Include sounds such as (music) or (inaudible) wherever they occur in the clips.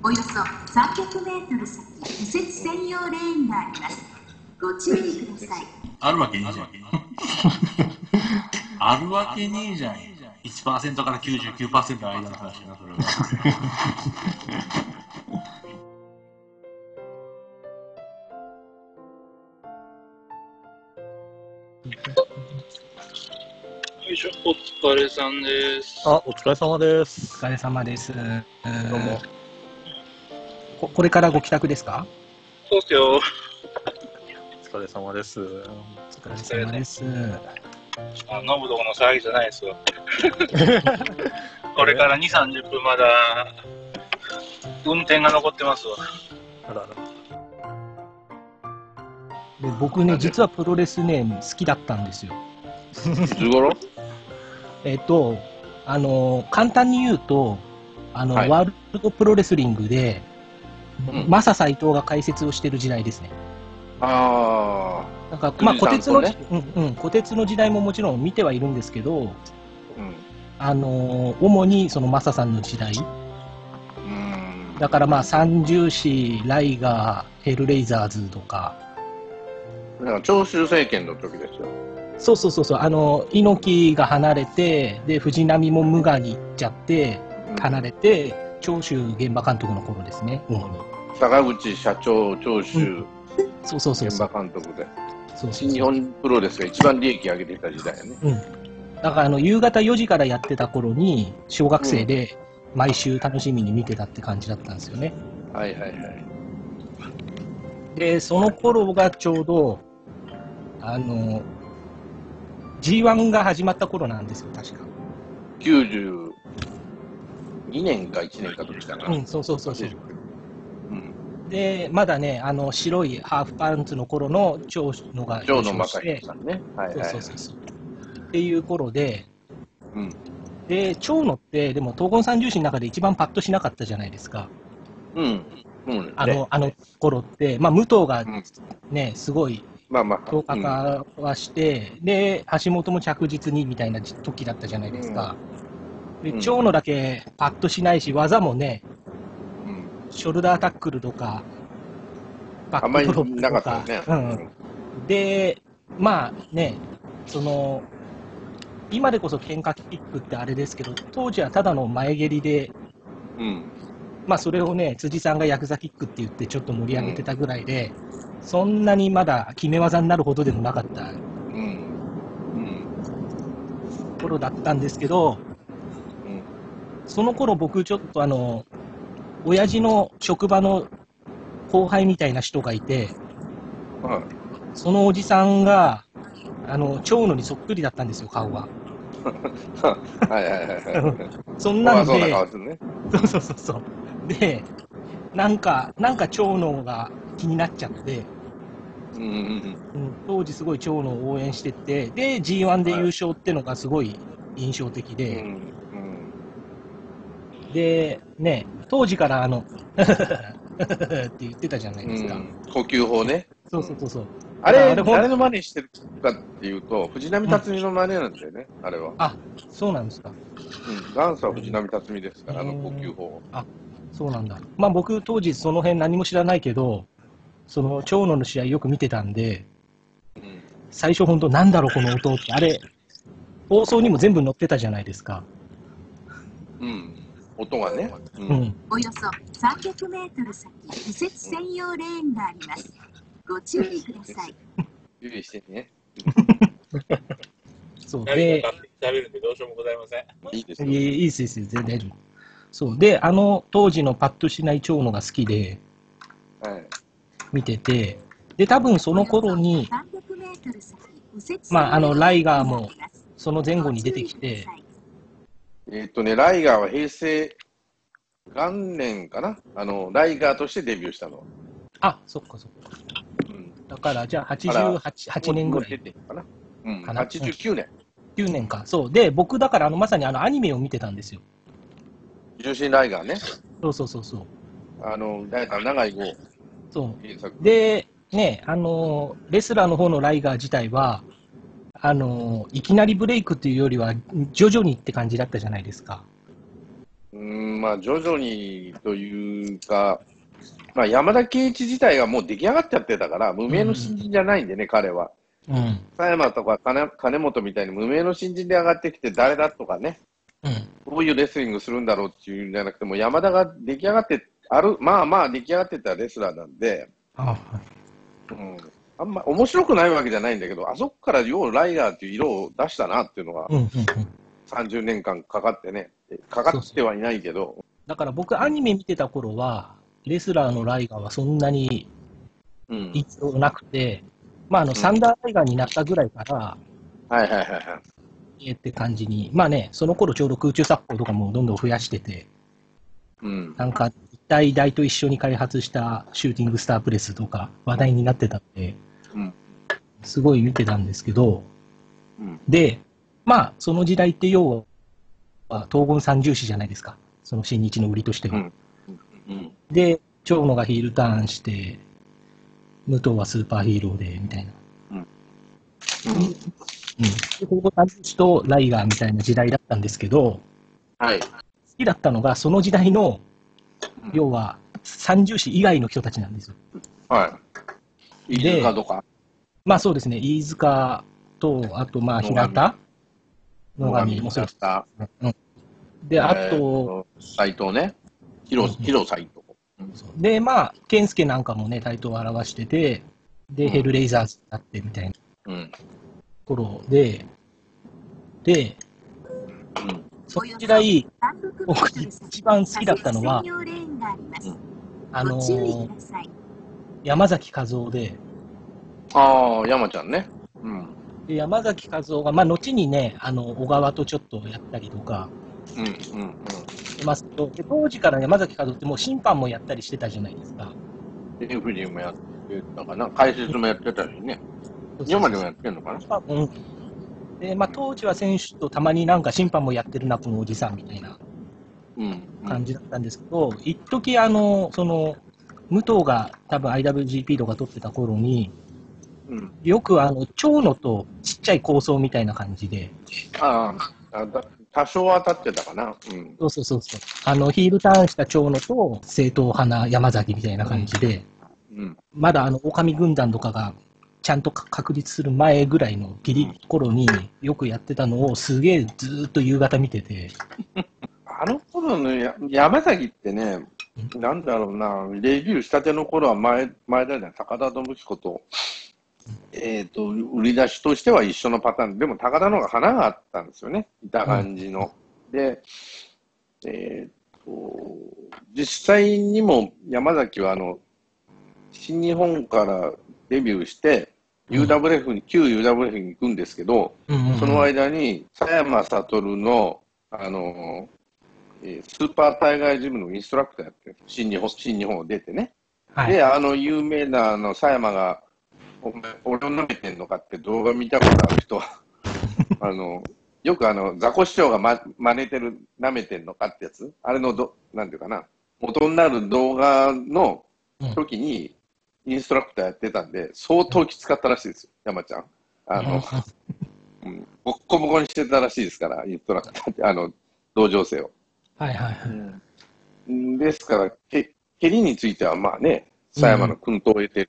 およそ300メートル先、右折専用レーンがあります。ご注意ください。あるわけねえじゃん。あるわけねえじゃん。1%から99%の間の話だな、それは。よいしょ、お疲れさんです。あ、お疲れ様でおす。疲れ様です。どうも。ここれからご帰宅ですか？そうっすよ。お疲れ様です。お疲れ様です。あ、ノブどこの騒ぎじゃないですよ。(laughs) これから2、30分まだ、運転が残ってますわ。あらら。で僕ね、実はプロレスね、好きだったんですよ。いつ頃？(laughs) えっと、あの、簡単に言うと、あの、はいワールドプロレスリングで、うんマサ斎藤が解説をしてる時代ですね。あなんか、まあ、小鉄の、さんとうんうん、小鉄の時代ももちろん見てはいるんですけど、あ、うん。あの、主にそのマサさんの時代、うん。だからまあ、三重士、ライガー、ヘルレイザーズとか、なんか長州政権の時ですよ。そうそうそうそう、あの、猪木が離れて、で、藤波も無我に行っちゃって、うん離れて、長州現場監督の頃ですね、主に。坂口社長、長州そうそうそう現そう。場監督で、そうそう新日本プロレスが一番利益上げてた時代やね。うん。だから、あの、夕方4時からやってた頃に、小学生で毎週楽しみに見てたって感じだったんですよね。はいはいはい。で、その頃がちょうど、あの、G1 が始まった頃なんですよ、確か。92年か1年か時かな。うん、そうそうそうそう。うん。で、まだね、あの、白いハーフパンツの頃の長野が長野さんね。はいはい。そうそうそう。っていう頃で、うん。で、長野って、でも、東言三重士の中で一番パッとしなかったじゃないですか。うん。うん。あの、あの頃って、まあ、武藤がうんね、すごいまあまあ。強化化はして、で、橋本も着実にみたいな時だったじゃないですか。で、うん長野だけパッとしないし、技もね、うん。うんショルダータックルとか、バあんまりックドロップなかとか、ったよね。うん。で、まあね、その、今でこそ喧嘩キックってあれですけど、当時はただの前蹴りで、うん。まあそれをね、辻さんがヤクザキックって言ってちょっと盛り上げてたぐらいで、そんなにまだ決め技になるほどでもなかったうん。うん。頃だったんですけど、うん。その頃僕ちょっとあの、親父の職場の後輩みたいな人がいて、はい。そのおじさんが、あの、長野にそっくりだったんですよ、顔が。(laughs) はいはいはいはい。(laughs) そんなんでまあそうそうそうそう。で、なんか、なんか長野が気になっちゃって、うんうんうん、当時すごい長野を応援してて、で、G1 で優勝ってのがすごい印象的で、ん。で、ね、当時からあの、(laughs) って言ってたじゃないですか。うん。呼吸法ね。そうそうそうそう。あれ、誰の真似してるかっていうと、藤波辰巳の真似なんだよね、あれは。あ、そうなんですか。うん。ダンスは藤波辰巳ですから、あの呼吸法。そうなんだ。まあ僕当時その辺何も知らないけど、その長野の試合よく見てたんで、うん。最初本当なんだろうこの音って、あれ、放送にも全部載ってたじゃないですか。うん。音がね。う。うんん。およそ300メートル先、右折専用レーンがあります。ご注意ください。注意してね。(laughs) そう。何で喋るんでどうしようもございません。いいですよ。いいいいです、いいです、全然大丈夫。そう。で、あの当時のパッとしない長野が好きではい。見てて、で、多分その頃に、300メートル先、右折まああのライガーもその前後に出てきて、えっとね、ライガーは平成元年かな？あの、ライガーとしてデビューしたの。あ、そっかそっか。うん。だから、じゃああら88 8年ぐらい。かな？うん。かな？89年。9年か。そう。で、僕だからあのまさにあのアニメを見てたんですよ。重心ライガーね。そうそうそうそう。あの、ライガー長い号そう。で、ね、あのーレスラーの方のライガー自体は、あのーいきなりブレイクっていうよりは、徐々にって感じだったじゃないですか。うん、まあ、徐々にというか、まあ、山田圭一自体がもう出来上がっちゃってたから、無名の新人じゃないんでね、彼は。うん。佐山とか金金本みたいに無名の新人で上がってきて、誰だとかね、うん。どういうレスリングするんだろうっていうんじゃなくて、もう山田が出来上がって、ある、まあまあ出来上がってたレスラーなんで、あはいうん、あんま面白くないわけじゃないんだけど、あそこからようライガーっていう色を出したなっていうのが、うんうんうん。30年間かかってね、かかってはいないけど、だから僕、アニメ見てた頃は、レスラーのライガーはそんなにうん。一応なくて、まあ、あの、サンダーライガーになったぐらいから、はいはいはいはい。えーって感じに、まあね、その頃ちょうど空中殺法とかもどんどん増やしてて、うん。なんか、一体大と一緒に開発したシューティングスタープレスとか話題になってたんで、うんすごい見てたんですけど、うん。で、まあ、その時代って要は、東軍三重視じゃないですか。その新日の売りとしては。で、長野がヒールターンして、武藤はスーパーヒーローで、みたいな。うん。で、東軍三重視とライガーみたいな時代だったんですけど、はい。好きだったのが、その時代の、うん要は、三重視以外の人たちなんですよ。はい。いでいか。まあそうですね、飯塚と、あとまあ平田野上もそうです。た。で、あえーと、、斎藤ね。広、藤。で、まあ、健介なんかもね、台頭を表してて、で、うんヘルレイザーズになってみたいなうん。頃で、で、うん。その時代、300メー僕一番好きだったのはあの。山崎和夫で、ああ、山ちゃんね。うん。で山崎和夫が、まあ、後にね、あの、小川とちょっとやったりとかうん。うん。してますけ当時から山崎和夫ってもう審判もやったりしてたじゃないですか。うん。レフェリーもやってたかな。解説もやってたしね。今でもやってんのかな？うん。で、まあ、当時は選手とたまになんか審判もやってるな、このおじさんみたいなうん。感じだったんですけど、一時あの、その、武藤が多分 IWGP とか取ってた頃に、うん。よくあの、長野とちっちゃい構想みたいな感じで、ああ、あだ多少は当たってたかな。うん。そうそうそうそう、あの、ヒールターンした長野と正統派な山崎みたいな感じで、うん。まだあの、狼軍団とかがちゃんとか確立する前ぐらいのギリ頃によくやってたのをすげえずーっと夕方見てて、あの頃のや山崎ってね、なんだろうな、レビューしたての頃は前、前だね、高田信彦と、えっ、と、売り出しとしては一緒のパターン。でも高田の方が花があったんですよね。いた感じの。で、えっ、と、実際にも山崎はあの、新日本からデビューして、UWF に、旧 UWF に行くんですけど、その間に、佐山悟の、あの、えースーパータイガージムのインストラクターやってる新日本、新日本を出てね。はい、で、あの、有名な、あの、佐山が、お前、俺を舐めてんのかって動画見たことある人は、(laughs) あの、よくあの、ザコ師匠がま、真似てる、舐めてんのかってやつ？あれのど、なんていうかな、元になる動画の時に、インストラクターやってたんで、相当きつかったらしいですよ、山ちゃん。あの、うん、ボッコボコにしてたらしいですから、インストラクターって、あの、同情生を。はいはいはい。うんですから、け蹴りについてはまあね、佐山の薫陶を得て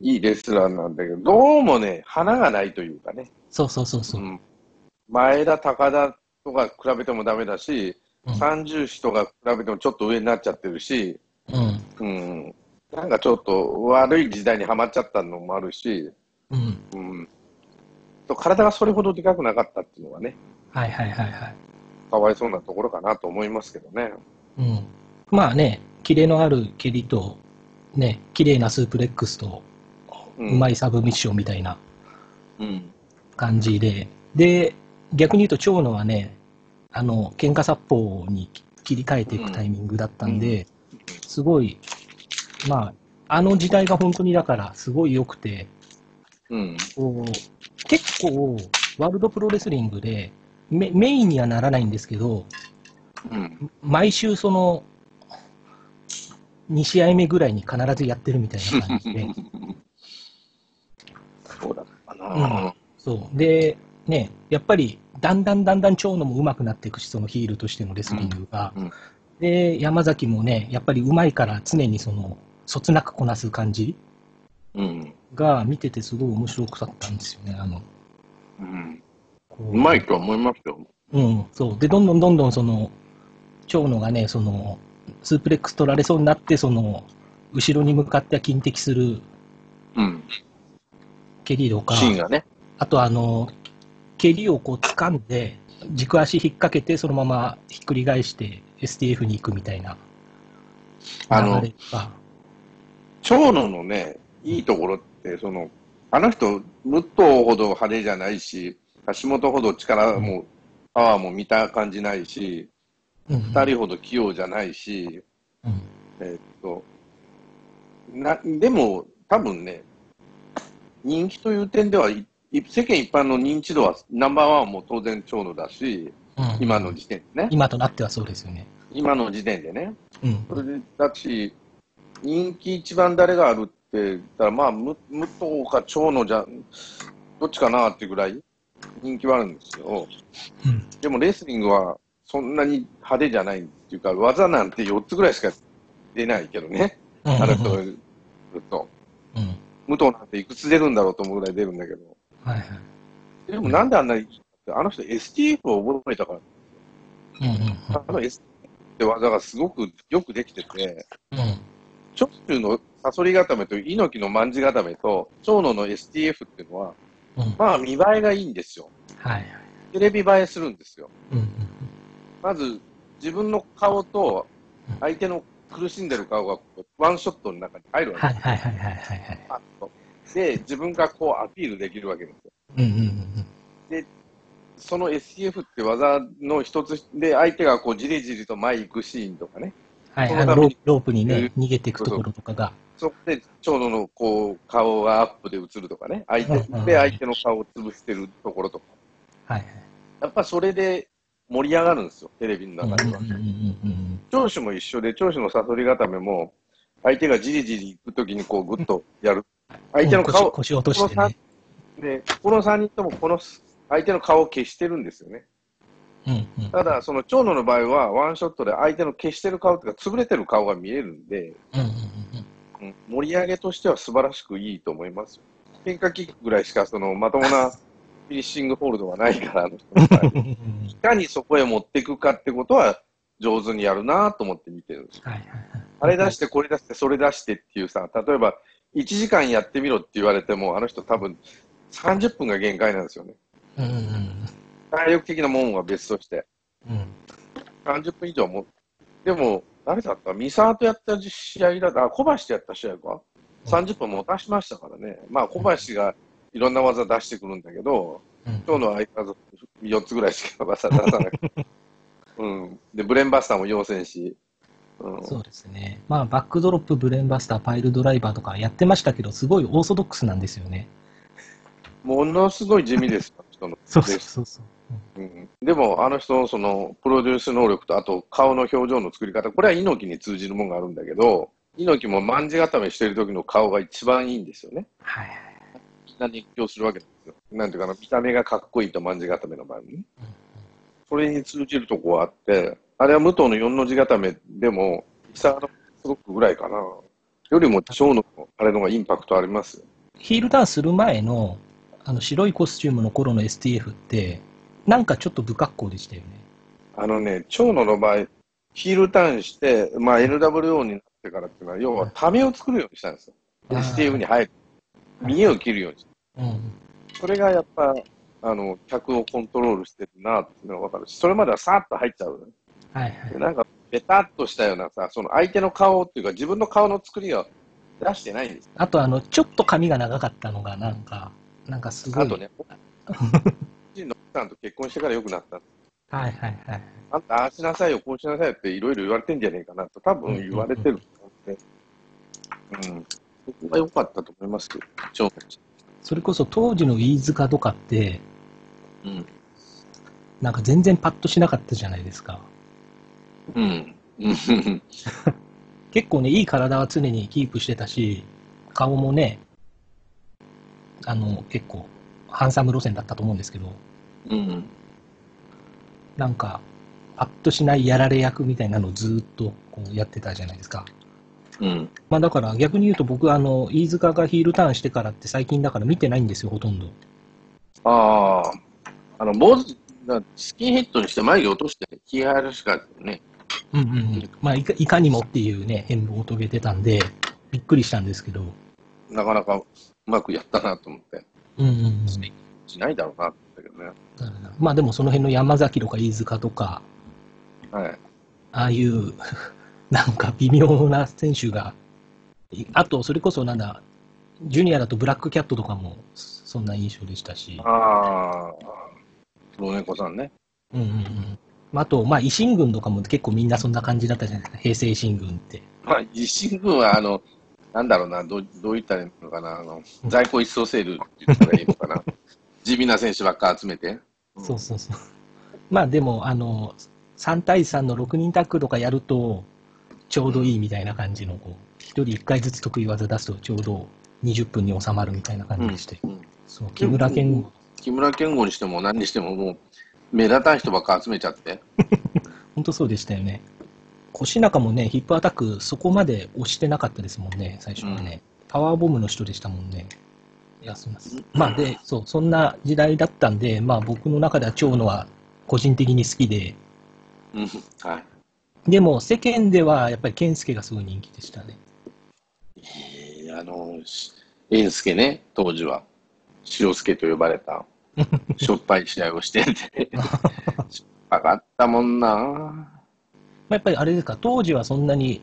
いいレスラーなんだけど、どうもね、花がないというかね、そうそうそうそうう。ん、前田、高田とか比べてもダメだし、うん三重視とか比べてもちょっと上になっちゃってるし、うん。うん、なんかちょっと悪い時代にはまっちゃったのもあるし、うん。うん、と体がそれほどでかくなかったっていうのがね、はいはいはいはい。かわいそうなところかなと思いますけどね。うん。まあね、キレのある蹴りと、ね、綺麗なスープレックスと、ううまいサブミッションみたいなうん。感じで、で、逆に言うと長野はね、あの、喧嘩殺法に切り替えていくタイミングだったんで、すごい、まあ、あの時代が本当にだからすごい良くて、うん。こう結構、ワールドプロレスリングでメメインにはならないんですけど、うん。毎週その、2試合目ぐらいに必ずやってるみたいな感じで、(laughs) そうだったうんな。そう。で、ね、やっぱりだんだんだんだん長野も上手くなっていくし、そのヒールとしてのレスリングが。うんうんで、山崎もね、やっぱり上手いから常にその、そつなくこなす感じうん。がが見ててすごい面白かったんですよね。あの、うん。こうまいとは思いますよ。うん、そう。で、どんどんどんどんその、長野がね、その、スープレックス取られそうになって、その、後ろに向かって近敵するうん。蹴りとか、シーンがね。あとあの、蹴りをこう掴んで、軸足引っ掛けて、そのままひっくり返して STF に行くみたいなあの流れが。長野のね、いいところって、その、あの人、武藤ほど派手じゃないし、橋本ほど力も、パワーも見た感じないし、うん二人ほど器用じゃないし、うんえーっと、な、でも、多分ね、人気という点では、世間一般の認知度はナンバーワンも当然長野だし、うん今の時点でね。今となってはそうですよね。今の時点でね。うん。それで、だし、人気一番誰があるって言ったら、まあ、む武藤か長野じゃ、どっちかなっていうぐらい人気はあるんですよ。うん。でもレスリングはそんなに派手じゃないっていうか、技なんて4つぐらいしか出ないけどね。うんあの人が言うと。うん。武藤なんていくつ出るんだろうと思うぐらい出るんだけど。はいはい。でもなんであんなにあの人 STF を覚えたから、うんうんあの STF って技がすごくよくできてて、うん。うん。長州のサソリ固めと猪木の卍固めと長野の STF っていうのは、うん。まあ見栄えがいいんですよ。はいはい。テレビ映えするんですよ。うんうんまず自分の顔と相手の苦しんでる顔がワンショットの中に入るわけです。はいはいはいはいはいはい。パッとで、自分がこうアピールできるわけですよ。うんうんうんその STF って技の一つで相手がこうじりじりと前行くシーンとかね。はい、そのためにあのロープにね、逃げていくところとかが。そこで長野のこう顔がアップで映るとかね。相手で相手の顔を潰してるところとか。はいやっぱそれで盛り上がるんですよ、テレビのはい。中では長州も一緒で、長州のサソリ固めも、相手がじりじり行くときにこうグッとやる。相手の顔、腰腰落としてね。で、この3人ともこの相手の顔を消してるんですよね。うんうん。ただ、その長野の場合は、ワンショットで相手の消してる顔とか、潰れてる顔が見えるんで、うんうんうんうん盛り上げとしては素晴らしくいいと思いますよ。喧嘩キックぐらいしか、そのまともな (laughs) フィニッシングホールドはないから、いかにそこへ持っていくかってことは、上手にやるなと思って見てるんですよ。はいはいはい。あれ出して、これ出して、それ出してっていうさ、例えば、1時間やってみろって言われても、あの人多分、30分が限界なんですよね。うんうんうん体力的なもんは別として。うん。30分以上も。でも、誰だった？三沢とやった試合だった、あ、小橋とやった試合か？30分もたしましたからね。まあ、小橋がいろんな技出してくるんだけど、うん今日の相変わらず4つぐらいしか技出さない。(laughs) うん。で、ブレンバスターも要戦し。うん。そうですね。まあ、バックドロップ、ブレンバスター、パイルドライバーとかやってましたけど、すごいオーソドックスなんですよね。ものすごい地味ですよ、人の。(laughs) そうそうそうそう。うんでも、あの人のそのプロデュース能力と、あと顔の表情の作り方、これは猪木に通じるものがあるんだけど、猪木も卍固めしてる時の顔が一番いいんですよね。はいはい。みんな熱狂するわけなんですよ。なんていうかな、見た目がかっこいいと卍固めの場合にね。それに通じるとこはあって、あれは武藤の四の字固めでも、伊沢のすごくぐらいかな。よりも長野のあれの方がインパクトありますよ。ヒールターンする前の、あの、白いコスチュームの頃の STF って、なんかちょっと不格好でしたよね。あのね、長野の場合、ヒールターンして、まあ、NWO になってからっていうのは、要はためを作るようにしたんですよ。あー STF に入る。見栄を切るようにした。うん。それがやっぱ、あの、客をコントロールしてるなっていうのがわかるし、それまではさーっと入っちゃう。はいはいで。なんか、ベタっとしたようなさ、その相手の顔っていうか、自分の顔の作りを出してないんです。あと、あの、ちょっと髪が長かったのが、なんか、なんかすごい。あとね、(laughs) 人の奥さんと結婚してから良くなった。はいはいはい。あんた、ああしなさいよ、こうしなさいよっていろいろ言われてんじゃねえかなと、多分言われてると思うんで、うん。そこが良かったと思いますよ、長野それこそ当時の飯塚とかって、うん。なんか全然パッとしなかったじゃないですか。うん。うん。(laughs) 結構ね、いい体は常にキープしてたし、顔もね、あの、結構、ハンサム路線だったと思うんですけど、うん。なんか、パッとしないやられ役みたいなのをずーっとこうやってたじゃないですか。うん。まあだから逆に言うと僕あの、飯塚がヒールターンしてからって最近だから見てないんですよ、ほとんど。ああ、あの、坊主、だスキンヘッドにして眉毛落として気入るしかね。うんうんうん。まあいかいかにもっていうね、変動を遂げてたんで、びっくりしたんですけど。なかなかうまくやったなと思って。うんうんうん。しないだろうなってだけどね。まあでもその辺の山崎とか飯塚とか、はい。ああいう、(laughs) なんか微妙な選手が、いあと、それこそなんだ、ジュニアだとブラックキャットとかも、そんな印象でしたし、ああ、黒猫さんね。うんうんうん。まああと、まあ、維新軍とかも結構みんなそんな感じだったじゃないですか、平成維新軍って。まあ、維新軍は、あの、なんだろうな、どうどう言ったらいいのかな、あの、在庫一掃セールって言ったらいいのかな。(laughs) 地味な選手ばっか集めて。そうそうそう。まあでも、あの、3対3の6人タックとかやると、ちょうどいいみたいな感じの、こう、1人1回ずつ得意技出すとちょうど20分に収まるみたいな感じでして。うんそう、木村健吾、木村健吾にしても何にしてももう、目立たん人ばっか集めちゃって。(laughs) 本当そうでしたよね。腰中もね、ヒップアタックそこまで押してなかったですもんね、最初はね。パワーボムの人でしたもんね。す。まあで、そう、そんな時代だったんで、まあ僕の中では長野は個人的に好きで、うん。はい。でも世間ではやっぱり健介がすごい人気でしたね。えーあの、し英介ね、当時は。塩助と呼ばれた、(laughs) しょっぱい試合をしてて。(laughs) しょっぱかったもんなまあやっぱりあれですか、当時はそんなに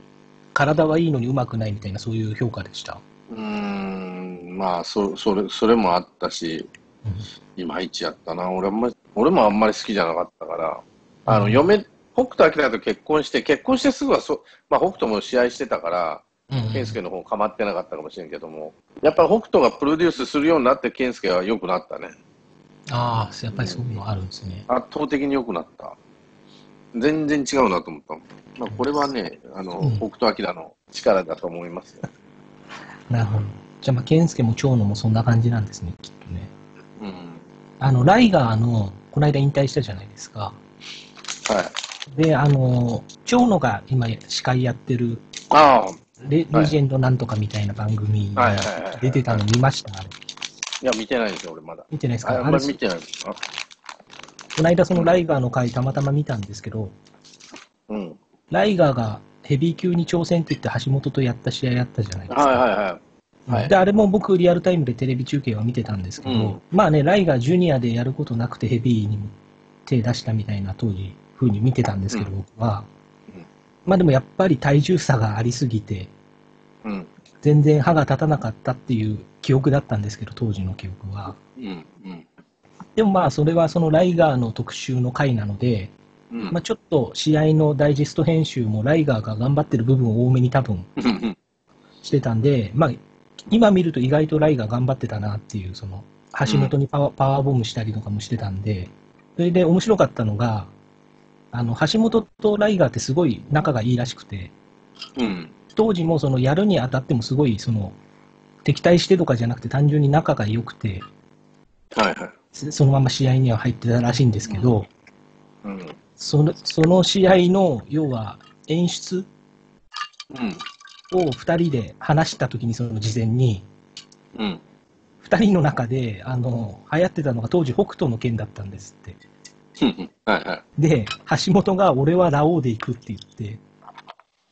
体はいいのに上手くないみたいなそういう評価でした？うーん、まあ、そ、それ、それもあったし、うんいまいちやったな。俺あんまり、俺もあんまり好きじゃなかったから、あの、うん嫁、北斗晶と結婚して、結婚してすぐはそ、まあ、北斗も試合してたから、うん健介の方構ってなかったかもしれんけども、やっぱり北斗がプロデュースするようになって、健介は良くなったね。ああ、やっぱりそういうのあるんですね。圧倒的に良くなった。全然違うなと思った。まあ、これはね、あの、うん北斗晶の力だと思いますよ。なるほど。じゃあまあ健介も長野もそんな感じなんですね、きっとね。うん。あの、ライガーの、この間引退したじゃないですか。はい。で、あの、長野が今司会やってるああ、レ、レジェンドなんとかみたいな番組にはいはいはいはい出てたの見ましたあれいや、見てないんですよ、俺まだ。見てないですああんかあれ、まり見てない。あこの間そのライガーの回たまたま見たんですけど、うん。ライガーがヘビー級に挑戦って言って橋本とやった試合あったじゃないですか。はいはいはい。はいで、あれも僕リアルタイムでテレビ中継は見てたんですけど、うんまあね、ライガージュニアでやることなくてヘビーにも手出したみたいな当時、風に見てたんですけど、うん僕はうん。まあでもやっぱり体重差がありすぎて、うん。全然歯が立たなかったっていう記憶だったんですけど、当時の記憶は。うん。うん。でもまあ、それはそのライガーの特集の回なので、うんまあちょっと試合のダイジェスト編集もライガーが頑張ってる部分を多めに多分うん。してたんで、まあ、今見ると意外とライガー頑張ってたなっていう、その、橋本にパワー,、パワーボムしたりとかもしてたんで、それで面白かったのが、あの、橋本とライガーってすごい仲がいいらしくて、うん。当時もそのやるにあたってもすごい、その、敵対してとかじゃなくて単純に仲が良くて、はいはい。そのまま試合には入ってたらしいんですけど、うん。そのその試合の、要は演出。を二人で話したときに、その事前に、うん。二人の中で、あの、流行ってたのが当時北斗の剣だったんですって。で、橋本が俺はラオウで行くって言って、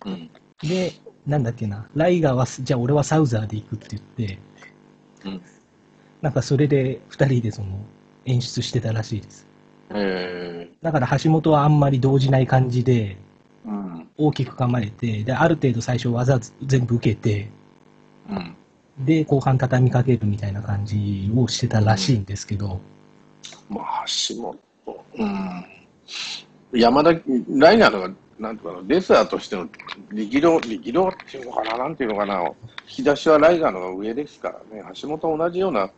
うん。で、なんだっけな、ライガーは、じゃあ俺はサウザーで行くって言って、うん。なんかそれで二人でその演出してたらしいです。えだから橋本はあんまり動じない感じで、ー。うん。大きく構えて、で、ある程度最初技全部受けて、うん。で、後半畳みかけるみたいな感じをしてたらしいんですけど、まあ、橋本。うん。山田、ライナーとか、なんとかな、レスラーとしての力量、力量っていうのかな、なんていうのかな、引き出しはライガーの方が上ですからね、橋本と同じような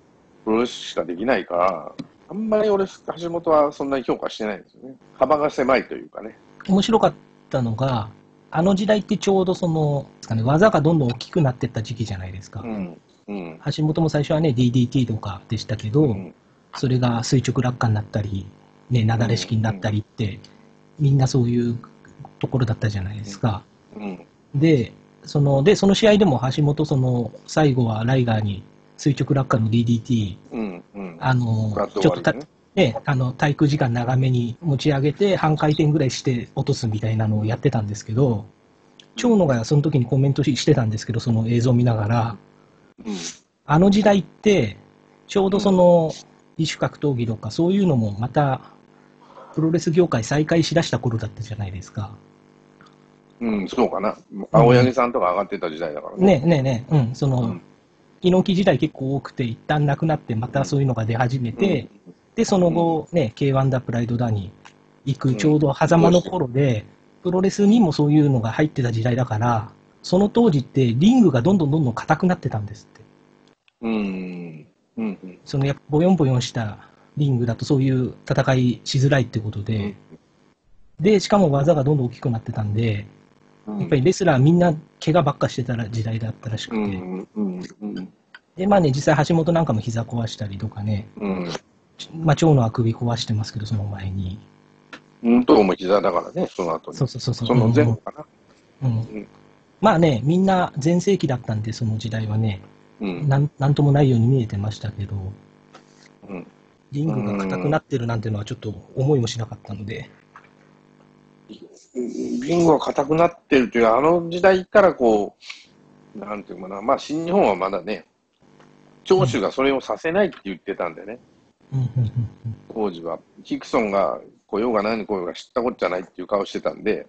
プロレスしかできないから、あんまり俺、橋本はそんなに評価してないんですよね。幅が狭いというかね。面白かったのが、あの時代ってちょうどその、ね、技がどんどん大きくなってった時期じゃないですか。うん。うん。橋本も最初はね、DDT とかでしたけど、うん。それが垂直落下になったり、ね、雪崩式になったりって、みんなそういうところだったじゃないですか。うん。で、その、で、その試合でも橋本、その、最後はライガーに垂直落下の DDT、うん。うん。あのちょっとたね。ね、あの、滞空時間長めに持ち上げて、半回転ぐらいして落とすみたいなのをやってたんですけど、長野がその時にコメントししてたんですけど、その映像を見ながら、うん。あの時代って、ちょうどその、異種格闘技とか、そういうのもまた、プロレス業界再開しだした頃だったじゃないですか。うん、そうかな。青柳さんとか上がってた時代だからね。ねねね、うん、その、うん猪木時代結構多くて、一旦なくなって、またそういうのが出始めて、で、その後、ね、K1 だ、プライドだに行く、うんちょうど狭間の頃で、プロレスにもそういうのが入ってた時代だから、その当時ってリングがどんどんどんどん硬くなってたんですって。うん。うん。うん。うん。そのやっぱボヨンボヨンしたリングだとそういう戦いしづらいってことで、で、しかも技がどんどん大きくなってたんで、うん。やっぱりレスラーみんな怪我ばっかしてた時代だったらしくて、うん。うん。うん。で、まあね、実際橋本なんかも膝壊したりとかね、うん。まあ、長野は首壊してますけど、その前に。うん。とも膝だからね、その後に。そうそうそうそう。その前後かな。うんんまあね、みんな全盛期だったんで、その時代はね、うん。なんなんともないように見えてましたけど、うん。リングが硬くなってるなんていうのはちょっと思いもしなかったので、リングが硬くなってるという、あの時代からこう、なんていうのかな、まあ新日本はまだね、長州がそれをさせないって言ってたんでね、当時は。ヒクソンが来ようが何来ようが知ったこっちゃないっていう顔してたんで、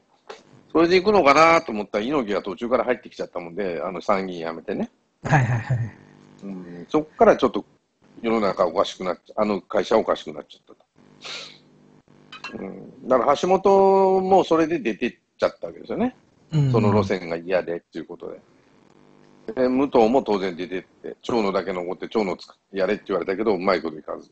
それで行くのかなと思ったら猪木が途中から入ってきちゃったもんで、あの参議院辞めてね。うんはいはいはい。うん、そこからちょっと世の中おかしくなっちゃあの会社おかしくなっちゃったと。うん、だから橋本もそれで出てっちゃったわけですよね。うんその路線が嫌でっていうことで。で武藤も当然出てって、長野だけ残って長野やれって言われたけど、うまいこといかず。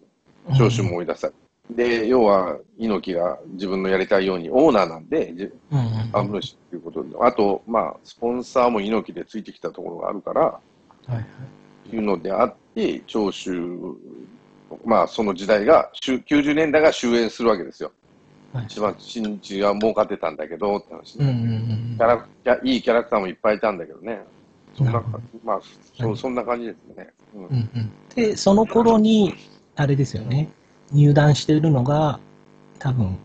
長州も追い出されで、要は猪木が自分のやりたいようにオーナーなんで、じうんうんうん株主っていうことで、あと、まあ、スポンサーも猪木でついてきたところがあるから、はいはいいうのであって、長州、まあ、その時代が、しゅ90年代が終焉するわけですよ。はい。一番新日が儲かってたんだけどって話で、うんうんうんキャラクいやいいキャラクターもいっぱいいたんだけどね。そんなまあ、はい。そそんな感じですね。うん。うんうん。で、その頃に、あれですよね、入団してるのが、多分、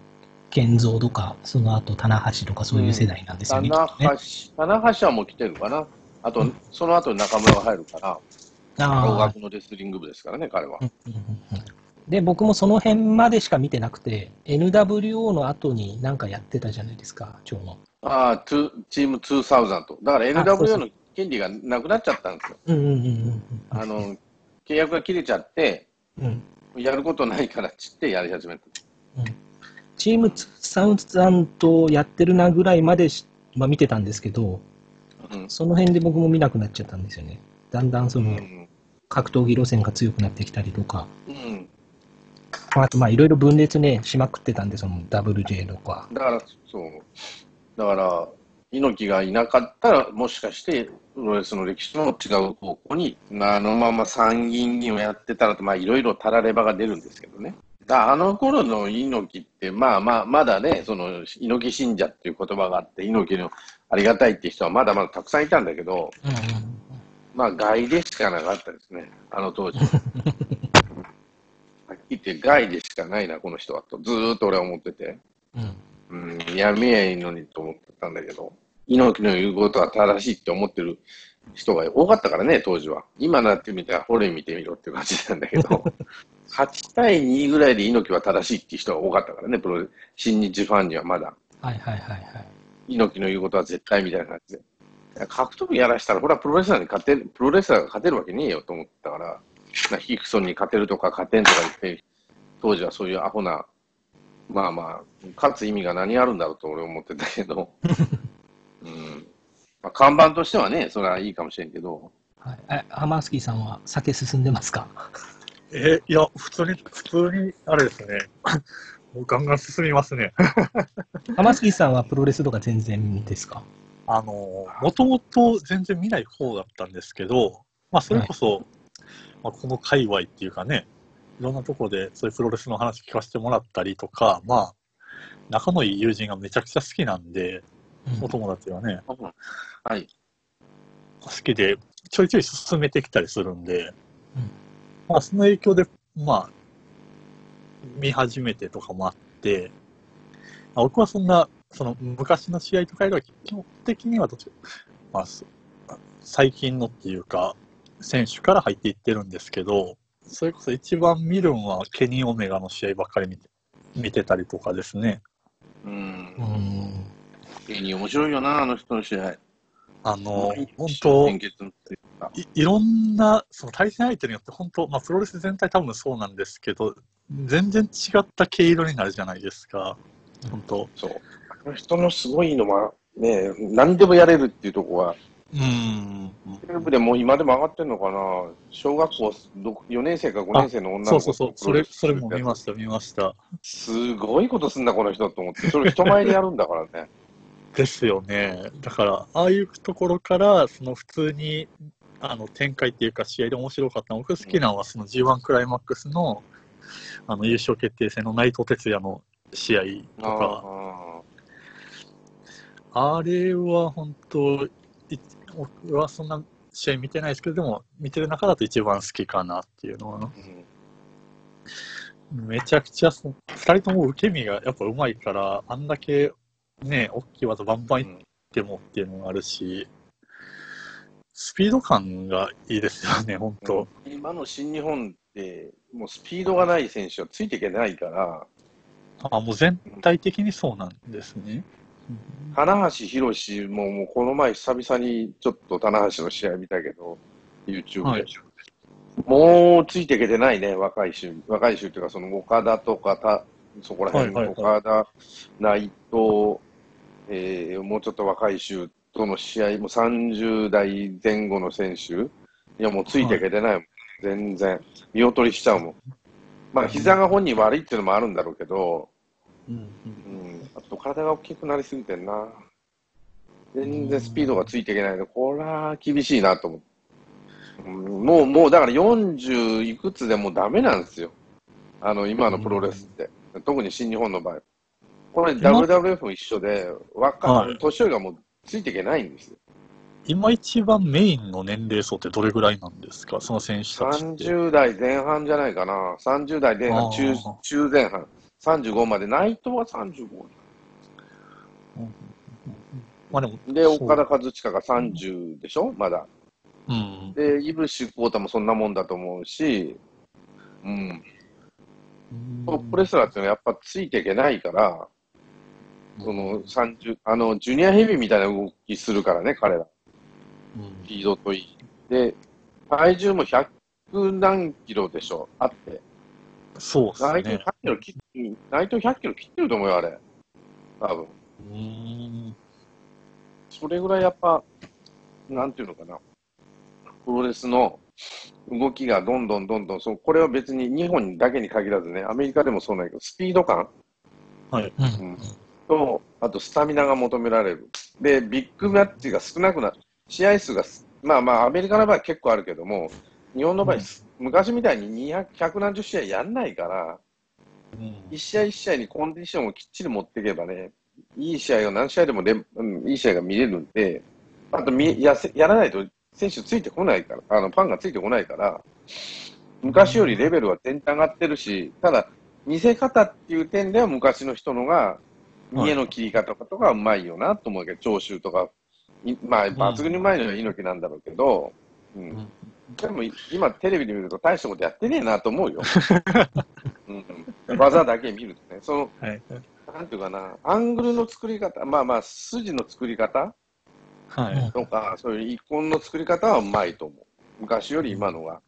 健三とか、その後、棚橋とかそういう世代なんですよね。棚きっとね。橋、棚橋はもう来てるかな。あと、その後に中村が入るから、青学のレスリング部ですからね、彼は。う。んうんうんうんで、僕もその辺までしか見てなくて、NWO の後になんかやってたじゃないですか、長野。ああ、トゥチーム2000。だから NWO うの権利がなくなっちゃったんですよ。うんうんうんうんあの、契約が切れちゃって、うん。うんやることないからっつってやり始めた。チームサウザンとやってるなぐらいまでし、まあ、見てたんですけど、うん。その辺で僕も見なくなっちゃったんですよね。だんだんそうのん。格闘技路線が強くなってきたりとか、うん。あとまあいろいろ分裂ね、しまくってたんで、その WJ とか。だから、そう。だから、猪木がいなかったら、もしかして、プロレスの歴史も違う方向に、あのまま参議院議員をやってたらと、まあ、いろいろたらればが出るんですけどね。だあの頃の猪木って、まあまあ、まだね、その、猪木信者っていう言葉があって、猪木のありがたいっていう人はまだまだたくさんいたんだけど、うんうんまあ、外でしかなかったですね、あの当時。(laughs) はっきり言って、外でしかないな、この人はと、ずーっと俺は思ってて。うんうん、やめやいいのにと思ってたんだけど、猪木の言うことは正しいって思ってる人が多かったからね、当時は。今なってみたら、ほれ見てみろっていう感じなんだけど、(laughs) 8対2ぐらいで猪木は正しいっていう人が多かったからね、プロ新日ファンにはまだ。はいはいはいはい。猪木の言うことは絶対みたいな感じで。格闘技やらしたら、これはプロレスラーに勝てる、プロレスラーが勝てるわけねえよと思ったから、なヒクソンに勝てるとか勝てんとか言って、当時はそういうアホな、まあまあ、勝つ意味が何あるんだろうと俺思ってたけど、(laughs) うん。まあ、看板としてはね、それはいいかもしれんけど、はい、えハマースキーさんは酒進んでますか？え、いや、普通に、普通に、あれですね。もうガンガン進みますね。ハマースキーさんはプロレスとか全然ですか？あの、もともと全然見ない方だったんですけど、まあ、それこそ、まあ、この界隈っていうかね、いろんなところでそういうプロレスの話聞かせてもらったりとか、まあ、仲のいい友人がめちゃくちゃ好きなんで、うん。お友達がね、はい。好きで、ちょいちょい進めてきたりするんで、うん。まあ、その影響で、まあ、見始めてとかもあって、あ僕はそんな、その昔の試合とかよりは基本的にはどっちか、まあ、そ最近のっていうか、選手から入っていってるんですけど、それこそ一番見るんはケニー・オメガの試合ばっかり見て見てたりとかですね。うんう。ん。芸人面白いよな、あの人の試合。あの、本当いいろんな、その対戦相手によって本当、まあ、プロレス全体多分そうなんですけど、全然違った毛色になるじゃないですか。本当。そう。あの人のすごいのは、ね、何でもやれるっていうとこは、うん。テレビでもう今でも上がってんのかな？小学校4年生か5年生の女の子そうそうそう。それ、それも見ました、見ました。すごいことすんだ、この人と思って。それ人前でやるんだからね。(laughs) ですよね。だから、ああいうところから、その普通に、あの、展開っていうか、試合で面白かったの僕好きなのは、その G1 クライマックスの、あの、優勝決定戦の内藤哲也の試合とか、あれは本当、い僕はそんな試合見てないですけど、でも、見てる中だと一番好きかなっていうのは、うんめちゃくちゃそ、二人とも受け身がやっぱ上手いから、あんだけね、大きい技バンバンいってもっていうのがあるし、スピード感がいいですよね、本当。今の新日本って、もうスピードがない選手はついていけないから、あ、もう全体的にそうなんですね。棚橋宏ももうこの前久々にちょっと棚橋の試合見たけど、YouTube で。はいもうついていけてないね、若い衆。若い衆っていうか、その岡田とかた、そこら辺、はいはい岡田、内藤、えーもうちょっと若い衆との試合、もう30代前後の選手、いやもうついていけてないもん、全然。見劣りしちゃうもん。まあ、膝が本人悪いっていうのもあるんだろうけど、うんうん、あと体が大きくなりすぎてんな。全然スピードがついていけないの。これは厳しいなと思って。うんもう、もうだから40いくつでもうダメなんですよ。あの、今のプロレスって。特に新日本の場合。これ今 WWF も一緒で、若はいい、年寄りがもうついていけないんですよ。今一番メインの年齢層ってどれぐらいなんですか？その選手たちって。30代前半じゃないかな。30代前半、あ中ー、中前半。35まで。内藤は35。まあでも、で、岡田和親が30でしょ？まだ。うん。で、イブシコータもそんなもんだと思うし、うん。トップレスラーっていうのはやっぱついていけないから、その30、あの、ジュニアヘビーみたいな動きするからね、彼ら。うんスピードといい。で、体重も100何キロでしょ、あって。そうです内藤ね100。キロ切って、内藤100キロ切ってると思うよ、あれ。多分。うん。それぐらいやっぱ、なんていうのかな。プロレスの動きがどんどんどんどん、そうこれは別に日本だけに限らずね、アメリカでもそうなんだけど、スピード感はい。うん。と、あとスタミナが求められる。で、ビッグマッチが少なくなる。試合数がす、まあまあ、アメリカの場合は結構あるけども、日本の場合、うん昔みたいに200、100何十試合やんないから、うん。一試合一試合にコンディションをきっちり持っていけばね、いい試合を何試合でも連、うん、いい試合が見れるんで、あとみやせやらないと選手ついてこないから、あのファンがついてこないから、昔よりレベルは全然上がってるし、ただ、見せ方っていう点では昔の人のが、見えの切り方とかはうまいよなと思うけ。ど、長州とか、いまあ、抜群にうまいのは猪木なんだろうけど、うん。んでも今テレビで見ると大したことやってねえなと思うよ。う (laughs) んうん、技だけ見るとね、その、はい。なんていうかな、アングルの作り方、まあまあ、筋の作り方？はい。とか、そういう一本の作り方はうまいと思う。昔より今のが。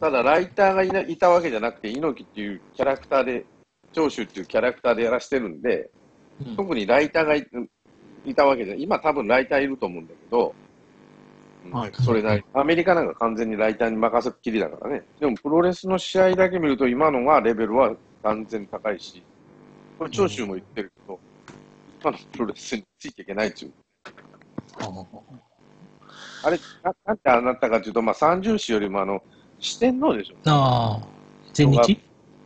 ただ、ライターがいないたわけじゃなくて、猪木っていうキャラクターで、長州っていうキャラクターでやらしてるんで、うん特にライターがいいたわけじゃ。今多分ライターいると思うんだけど、うんはい。それなり、アメリカなんか完全にライターに任せっきりだからね。でもプロレスの試合だけ見ると今のはレベルは断然高いし、これ長州も言ってるけど、今のプロレスについていけないっていう。あれ、ななんでああなったかというと、まあ、三重視よりもあの、四天王でしょ。ああ、全日？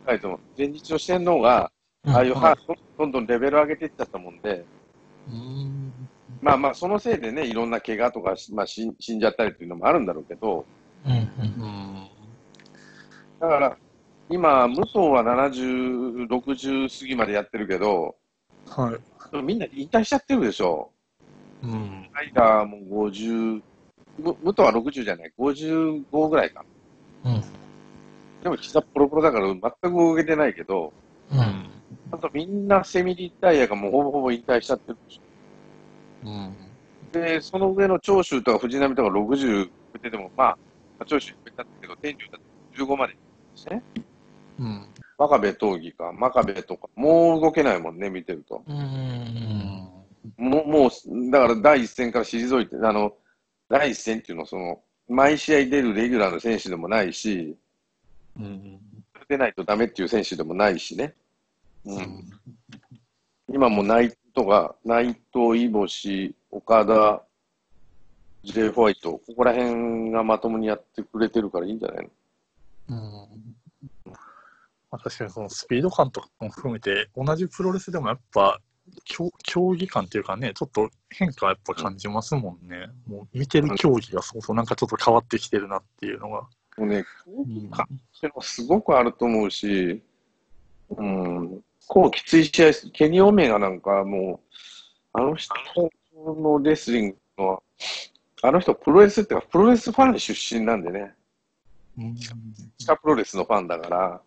はい、前日の四天王が、ああいう、はどんどんレベル上げていっちゃったもんで、うん。まあまあ、そのせいでね、いろんな怪我とか、まあ、死ん死んじゃったりっていうのもあるんだろうけど、うんうんうん。だから、今、武藤は70、60過ぎまでやってるけど、はい。みんな引退しちゃってるでしょ。うん。ライダーも50、む武藤は60じゃない、55ぐらいか。うんでも膝ポロポロだから全く動けてないけど、うんあとみんなセミリタイヤがもうほぼほぼ引退しちゃってるでしょ。うん。で、その上の長州とか藤波とか60出ても、まあ、長州超えたけど、天竜だって15までですね。うん。真壁闘技か、真壁とか、もう動けないもんね、見てると。うんうんもう、もう、だから第一戦から退いて、あの、第一戦っていうのは、その、毎試合出るレギュラーの選手でもないし、うん。出ないとダメっていう選手でもないしね。う。うんん。今も内藤が、内藤、イボシ、岡田、ジェイ・ホワイト、ここら辺がまともにやってくれてるからいいんじゃないの？うん。まあ、確かにそのスピード感とかも含めて、同じプロレスでもやっぱ、競競技感っていうかね、ちょっと変化はやっぱ感じますもんね。もう見てる競技がそうそうなんかちょっと変わってきてるなっていうのが。もうね、うんかっていうのがすごくあると思うし、うん、こうきつい試合、ケニー・オメガなんかもう、あの人のレスリングの、あの人プロレスっていうか、プロレスファン出身なんでね、うん。地下プロレスのファンだから、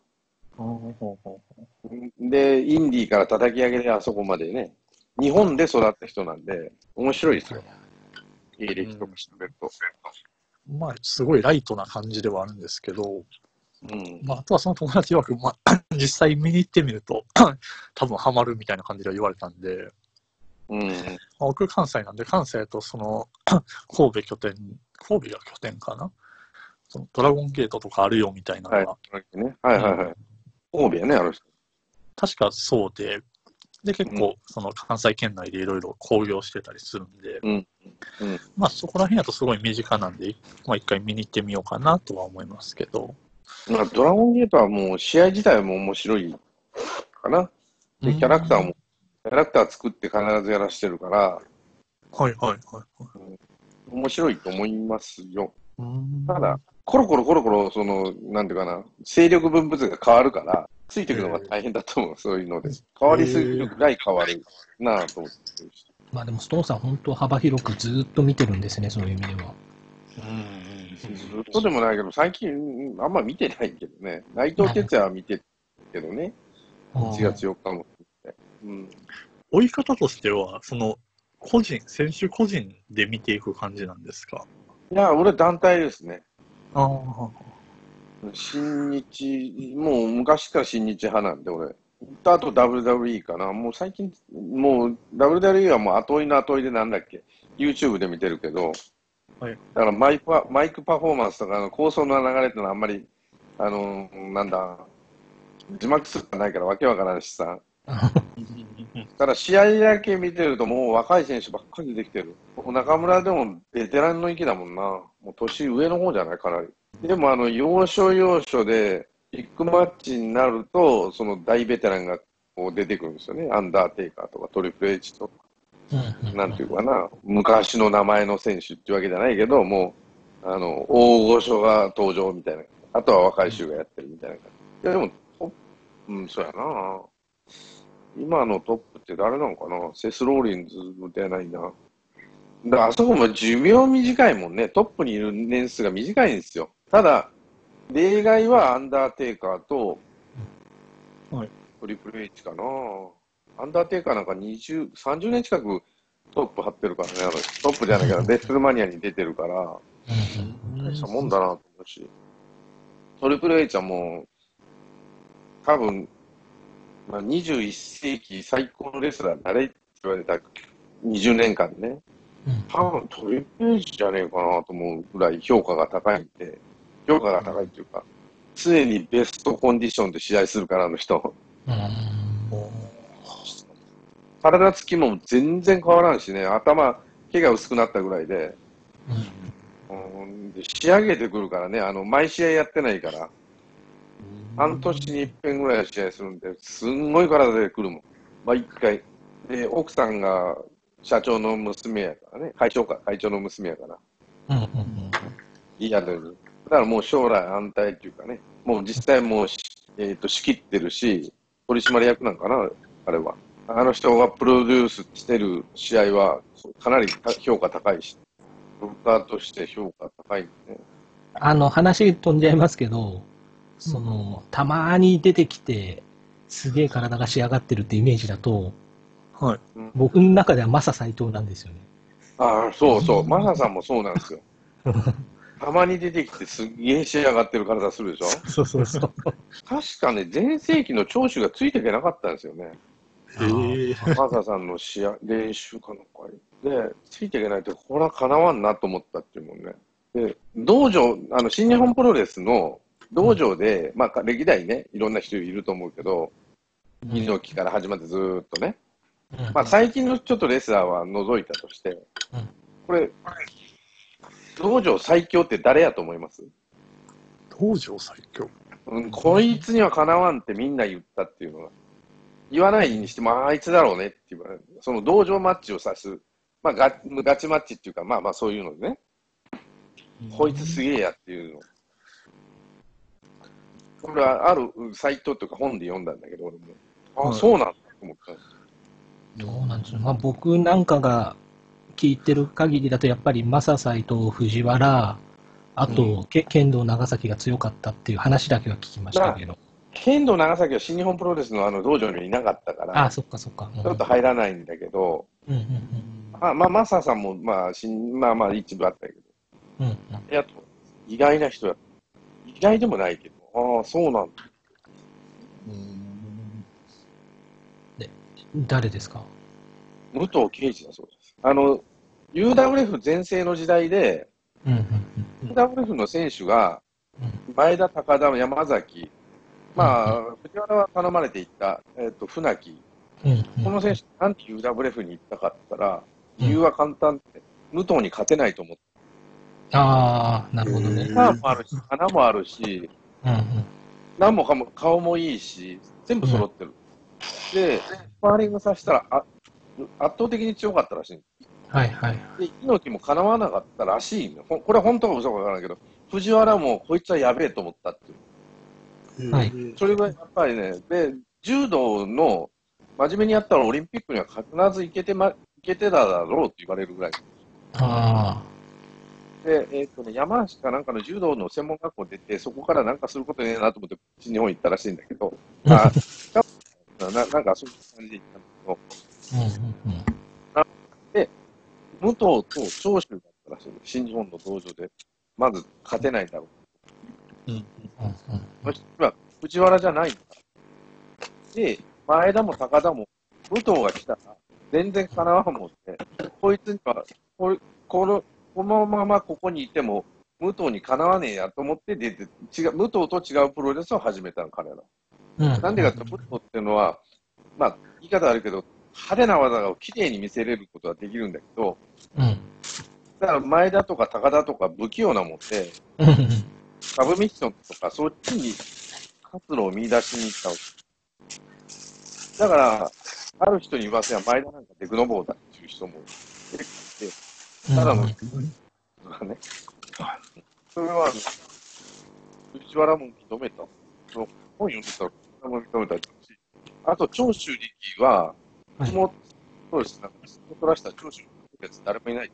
で、インディーから叩き上げであそこまでね、日本で育った人なんで、面白いですよ。経歴とか調べると。うまあ、すごいライトな感じではあるんですけど、うん。まあ、あとはその友達曰く、まあ、(clears throat) 実際見に行ってみると、(clears throat) 多分ハマるみたいな感じで言われたんで、うん。まあ僕関西なんで、関西だとその、(clears throat) 神戸拠点、神戸が拠点かな？そのドラゴンゲートとかあるよみたいなのが、はい。ね、はいはいはい。神戸やね、あの人。確かそうで、で、結構、その関西圏内でいろいろ興行してたりするんで、うんうんまあそこら辺だとすごい身近なんで、まあ一回見に行ってみようかなとは思いますけど。まあ、ドラゴンゲートはもう試合自体も面白いかな。で、キャラクターも、キャラクター作って必ずやらしてるから、はいはいはいはい。面白いと思いますよ。うんただ、コロコロコロコロ、その、なんていうかな、勢力分布図が変わるから、ついていくのが大変だと思う、そういうので。変わりすぎるぐらい変わるなぁと思って。まあでも、ストーンさん、本当幅広くずっと見てるんですね、そういう意味では。ずっとでもないけど、最近、うんあんま見てないけどね。内藤哲也は見てるけどね。1月4日も。うん。追い方としては、その、個人、選手個人で見ていく感じなんですか？いや、俺団体ですね。ああ。新日、もう昔から新日派なんで、俺。あと WWE かな。もう最近、もう WWE はもう後追いの後追いでなんだっけ。YouTube で見てるけど、はいだからマイクはマイクパフォーマンスとかの構想の流れってのはあんまり、あのーなんだ、字幕すらないからわけわからんしさ。(laughs) ただ試合だけ見てるともう若い選手ばっかり出てきてる。中村でもベテランの域だもんな。もう年上の方じゃないかなり。でもあの、要所要所でビッグマッチになると、その大ベテランがこう出てくるんですよね。アンダーテイカーとかトリプル H とか、なんていうかな。昔の名前の選手っていうわけじゃないけど、もう、あの、大御所が登場みたいな。あとは若い衆がやってるみたいな感じ。いや、でも、トップうん、そうやな。今のトップって誰なのかなセス・ローリンズではないな。だからあそこも寿命短いもんね。トップにいる年数が短いんですよ。ただ、例外はアンダーテイカーと、はいトリプル H かな。アンダーテイカーなんか20、30年近くトップ張ってるからね。あのトップじゃないけど、レッスルマニアに出てるから、大したもんだなと思うし。トリプル H はもう、多分、まあ、21世紀最高のレスラー誰って言われた20年間ね。うん多分トリプル H じゃねえかなと思うぐらい評価が高いんで、評価が高いっていうか、常にベストコンディションで試合するから、あの人。うん体つきも全然変わらんしね、頭、毛が薄くなったぐらいで、うん。で仕上げてくるからね、あの、毎試合やってないから、半年に一遍ぐらいは試合するんで、すんごい体で来るもん。毎回。で、奥さんが社長の娘やからね、会長か、会長の娘やから、うんうんうん。リアルに。だからもう将来安泰っていうかね、もう実際もうし、えっ、と、仕切ってるし、取締役なんかな、あれは。あの人がプロデュースしてる試合は、かなり評価高いし、ブロッカーとして評価高いんでね。あの、話飛んじゃいますけど、その、たまに出てきて、すげえ体が仕上がってるってイメージだと、はい。僕の中ではマサ斎藤なんですよね。ああ、そうそう。マサさんもそうなんですよ。たまに出てきてすっげえ仕上がってる体するでしょ？(laughs) そうそうそう。確かね、前世紀の長州がついていけなかったんですよね。ええマサさんの試合、練習かなんかに。で、ついていけないと、これはかなわんなと思ったっていうもんね。で、道場、あの、新日本プロレスの道場で、まあ、歴代ね、いろんな人いると思うけど、猪木から始まってずーっとね。まあ、最近のちょっとレスラーは除いたとして、これ、道場最強って誰やと思います？道場最強。うん、こいつにはかなわんってみんな言ったっていうのは、言わないにしても、ああいつだろうねって言われる。その道場マッチを指す、まあガ、ガチマッチっていうか、まあまあそういうのでね、こいつすげえやっていうの。これはあるサイトとか本で読んだんだけど、俺も。ああ、はいそうなんだと思った。どうなんですまあ、僕なんかが聞いてる限りだと、やっぱりマサ斎藤、藤原、あと、け剣道長崎が強かったっていう話だけは聞きましたけど。剣道長崎は新日本プロレスのあの道場にはいなかったから、あそっかそっか。うんちょっと入らないんだけど、うんうんあまあ、マサさんも、まあ、しんまあまあ一部あったけど、うんうんうんいや、意外な人や。意外でもないけど、ああ、そうなんだ。誰ですか？武藤敬司だそうです。あの、UWF 全盛の時代で、うんうん UWF の選手が、うん前田、高田、山崎、まあ、藤原は頼まれていった、えっ、と、船木、うんうんこの選手、なんで UWF に行ったかって言ったら、理由は簡単って、武藤に勝てないと思って、ああ、なるほどね。うんパーもあるし、花もあるし、うんうん何もかも顔もいいし、全部揃ってる。で、スパーリングさせたらあ圧倒的に強かったらしい。はいはい。で、猪木もかなわなかったらしいこれは本当か嘘かわからないけど、藤原もこいつはやべえと思ったっていう。はいそれがやっぱりね、で、柔道の真面目にやったらオリンピックには必ず行けてま、行けてただろうって言われるぐらい。あで、えっ、とね、山梨かなんかの柔道の専門学校出て、そこからなんかすることねえなと思って、新日本行ったらしいんだけど、まあ、ななんかそういう感じで行ったんだけど、あ。うんうんうん武藤と長州だったらしいの新日本の道場で。まず勝てないんだろう。うんうんそしたら藤原じゃないんだ。で、前田も高田も、武藤が来たら、全然かなわんもんって、こいつには、これこのこのままここにいても、武藤にかなわねえやと思って出て、違う、武藤と違うプロレスを始めたの、彼ら。うんなんでかって、武藤っていうのは、まあ、言い方あるけど、派手な技をきれいに見せれることはできるんだけど、うんだから前田とか高田とか不器用なもんで、うんうんサブミッションとか、そっちに活路を見出しに行ったわけだから、ある人に言わせば前田なんかデクノボーだっていう人も出てきて、ただの、ね、それは、藤原も認めた。その本読んでたら、藤原も認めたし、あと、長州力は、はいもう、そうです、なんか、取らした長州力のやつ誰もいない。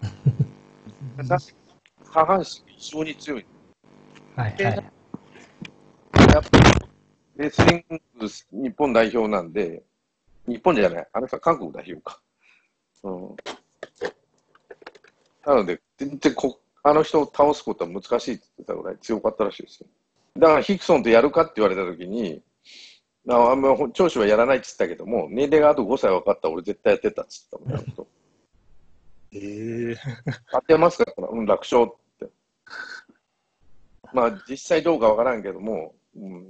(laughs) 確かに下半身が異常に強い。はいはい。やっぱり、レスリング日本代表なんで、日本じゃない、あの人は韓国代表か。うん。なので、全然こ、あの人を倒すことは難しいって言ってたぐらい強かったらしいですよ。だからヒクソンとやるかって言われたときに、ああんま長州はやらないって言ったけども、年齢があと5歳分かったら俺絶対やってたって言ったもんね、あの人。(laughs) ええ (laughs) 当てますか？うん、楽勝って。まあ、実際どうかわからんけども、うん、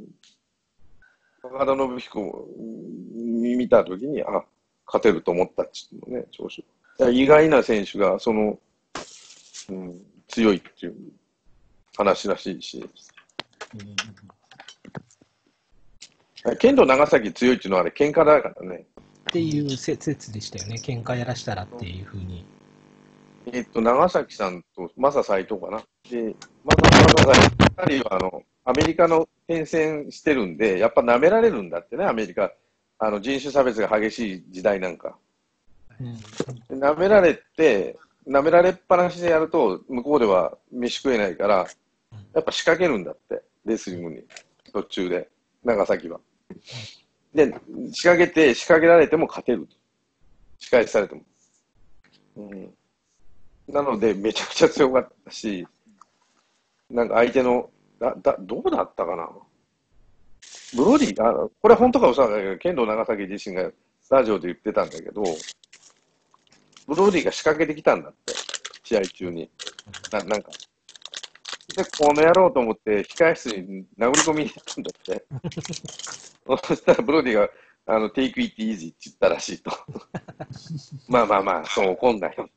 高田信彦をうん見たときに、あ、勝てると思ったっちゅうのね、長州。意外な選手が、その、うん、強いっていう話らしいし、剣道長崎強いっていうのはあれ喧嘩だからね。っていう説でしたよね。喧嘩やらしたらっていうふうに。えっと、長崎さんとマサ斎藤かな。で、マサ、マサ斎藤二人はあの、アメリカの転戦してるんで、やっぱ舐められるんだってね、アメリカ。あの、人種差別が激しい時代なんか。うん。舐められて、舐められっぱなしでやると、向こうでは飯食えないから、やっぱ仕掛けるんだって、レスリングに。途中で、長崎は。で、仕掛けて、仕掛けられても勝てると。仕返しされても。うん。なので、めちゃくちゃ強かったし、なんか相手の、だ、だ、どうだったかな？ブロディ、あこれ本当か嘘かだけど、剣道長崎自身がラジオで言ってたんだけど、ブロディが仕掛けてきたんだって、試合中に。ななんか。で、この野郎と思って、控室に殴り込みに行ったんだって。(laughs) そしたらブロディが、あの、take it easy って言ったらしいと。(laughs) まあまあまあ、そう怒んないよ。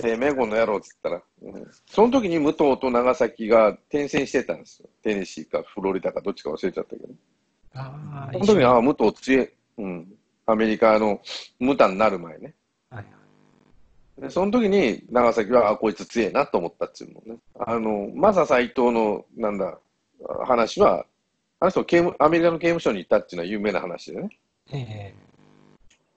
てめえこの野郎って言ったら、うんその時に武藤と長崎が転戦してたんですよ。テネシーかフロリダかどっちか忘れちゃったけど。ああ、その時に、ああ、武藤強い、うん。アメリカの無タになる前ね。はいで、その時に長崎は、あ、こいつ強いなと思ったっていうのね。あの、マサ斎藤の、なんだ、話は、あの人刑務、アメリカの刑務所にいたっていうのは有名な話でね。え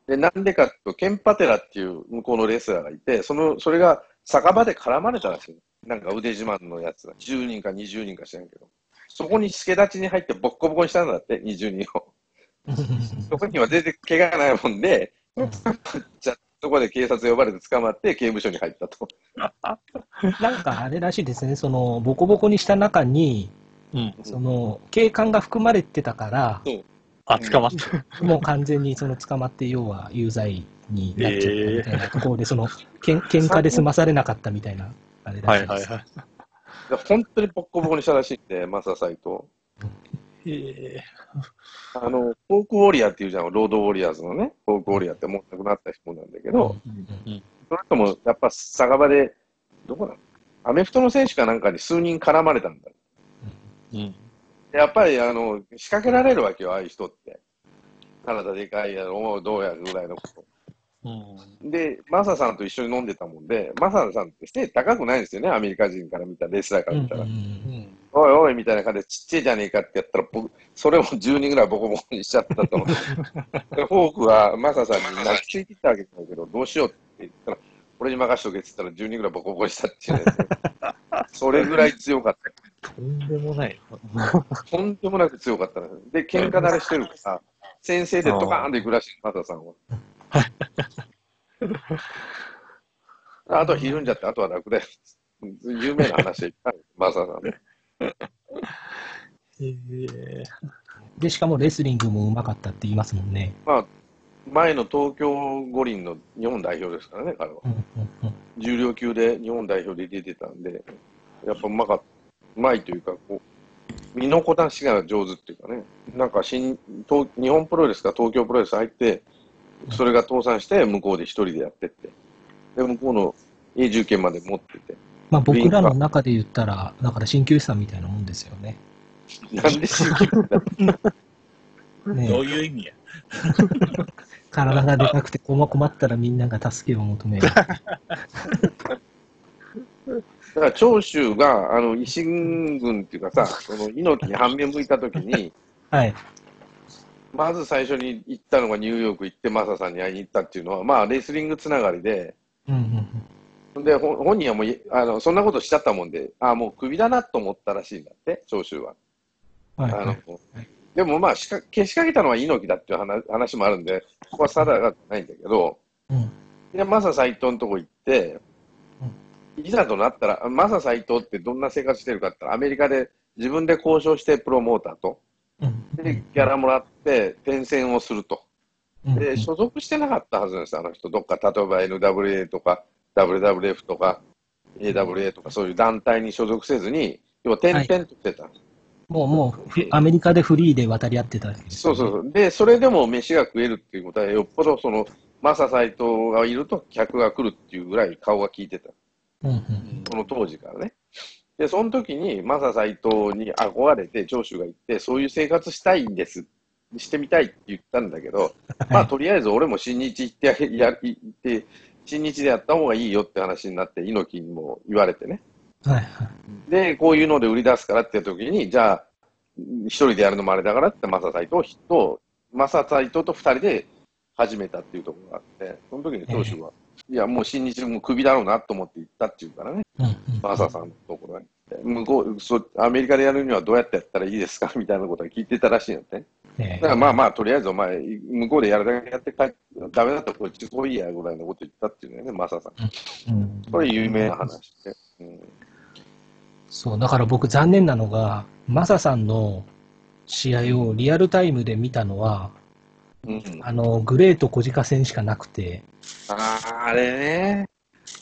で、なんでかっていうと、ケンパテラっていう向こうのレスラーがいて、その、それが酒場で絡まれたらしい。なんか腕自慢のやつが。10人か20人か知らんけど。そこに助立ちに入ってボッコボコにしたんだって、20人を。え (laughs) そこには全然怪我がないもんで、じゃあそこで警察呼ばれて捕まって刑務所に入ったと。なんかあれらしいですね、その、ボコボコにした中に、うん。その、警官が含まれてたから、あ、捕まった。(laughs) もう完全にその捕まって、要は有罪になっちゃったみたいなところで、その、けん喧嘩で済まされなかったみたいな、あれらしいです。はいはいはい。で本当にボッコボコにしたらしいんで、マサ斎藤。ええあの、ホークウォリアーっていうじゃん、ロードウォリアーズのね、ホークウォリアーってもう亡くなった人なんだけど、その人もやっぱ酒場で、どこだ？アメフトの選手かなんかに数人絡まれたんだ。うん。やっぱり、あの、仕掛けられるわけよ、ああいう人って。体でかいやろ、どうやるぐらいのこと。うん。で、マサさんと一緒に飲んでたもんで、マサさんって背高くないんですよね、アメリカ人から見たら、レスラーから見たら。うん。おいおいみたいな感じで、ちっちゃいじゃねえかってやったら、僕、それを10人ぐらいボコボコにしちゃったと思って。でフォークはマサさんに泣きついてきたわけだけど、どうしようって言ったら、俺に任しとけって言ったら10人ぐらいボコボコにしたっていうね。(laughs) それぐらい強かった。とんでもない。(laughs) とんでもなく強かったのよで、喧嘩慣れしてるから、先生でドカーンと行くらしい、マサさんは。(laughs) あとはひるんじゃって、あとは楽だよ。有名な話でいっぱいマサさんね。ええで、しかもレスリングもうまかったって言いますもんね。まあ、前の東京五輪の日本代表ですからね、彼は。うんうんうん重量級で日本代表で出てたんで、やっぱうまかった。うまいというか、こう、身のこなしが上手っていうかね、なんか新東日本プロレスか東京プロレス入って、それが倒産して、向こうで一人でやってって、で、向こうの永住権まで持ってて、まあ僕らの中で言ったら、だから鍼灸師さんみたいなもんですよね。なんで新規だ (laughs) ねどういう意味や？(laughs) 体がでかくて困困ったらみんなが助けを求める。(laughs) だから長州が、あの、維新軍っていうかさ、その猪木に反面向いたときに、はい。まず最初に行ったのがニューヨーク行って、マサさんに会いに行ったっていうのは、まあ、レスリングつながりで、うんうんで、ほ本人はもうい、あの、そんなことしちゃったもんで、ああ、もうクビだなと思ったらしいんだって、長州は。うん。はいあはい。の、でもまあ、しかけしかけたのは猪木だっていう話話もあるんで、ここは定かじゃないんだけど、うん。で、マサ斎藤のとこ行って、いざとなったら、マサ斎藤ってどんな生活してるかってアメリカで自分で交渉してプロモーターと、うん。で、ギャラもらって転戦をすると。うんで、所属してなかったはずなんです、あの人。どっか、例えば NWA とか、WWF とか、AWA とか、そういう団体に所属せずに、要は転々としてたんです。もう、もうふ、アメリカでフリーで渡り合ってたね、そうそうそう。で、それでも飯が食えるっていうことは、よっぽどその、マサ斎藤がいると客が来るっていうぐらい顔が効いてた。うんうんその当時からね。で、その時に、マサ斎藤に憧れて、長州が言って、そういう生活したいんです。してみたいって言ったんだけど、まあ、とりあえず俺も新日行ってや、や行って、新日でやった方がいいよって話になって、猪木にも言われてね。はいはい。で、こういうので売り出すからっていう時に、じゃあ、一人でやるのもあれだからって、マサ斎藤と、マサ斎藤と二人で始めたっていうところがあって、その時に長州は、いや、もう新日もクビだろうなと思って行ったっていうからね。うんうんマサさんのところに。向こうそ、アメリカでやるにはどうやってやったらいいですかみたいなことは聞いてたらしいんだって。ねだからまあまあ、とりあえずお前、向こうでやるだけやって帰って、ダメだったらこっち来いやぐらいのこと言ったっていうのよね、マサさん。うんこれ有名な話で。うんそう、だから僕残念なのが、マサさんの試合をリアルタイムで見たのは、うん、あの、グレート小鹿戦しかなくて、あーあれね。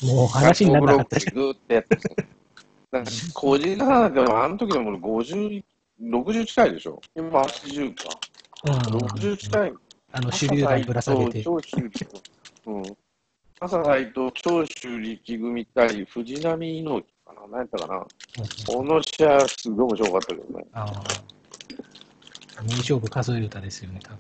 もう話にならなかったし。ずーっとやってた。なんか、個人差でも、あの時でも50、60近いでしょ。今80か。うん、60近い。あの、手榴弾ぶら下げて。長州力。うん。マサ斎藤と長州力組対藤波猪木かな何やったかなこの試合はすごい面白かったけどね。ああ。名勝負数え歌ですよね、多分。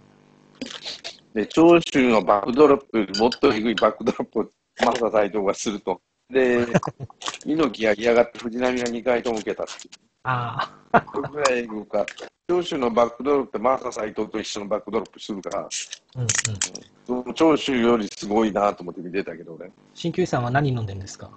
で、長州のバックドロップよりもっと低いバックドロップをマサ斎藤がすると。で、(laughs) 猪木が嫌がって藤波が2回とも受けたっていう。あそれぐらいエグかった。長州のバックドロップってマサ斎藤と一緒のバックドロップするから、あ。うんうん。長州よりすごいなと思って見てたけど俺。鍼灸師さんは何飲んでるんですか？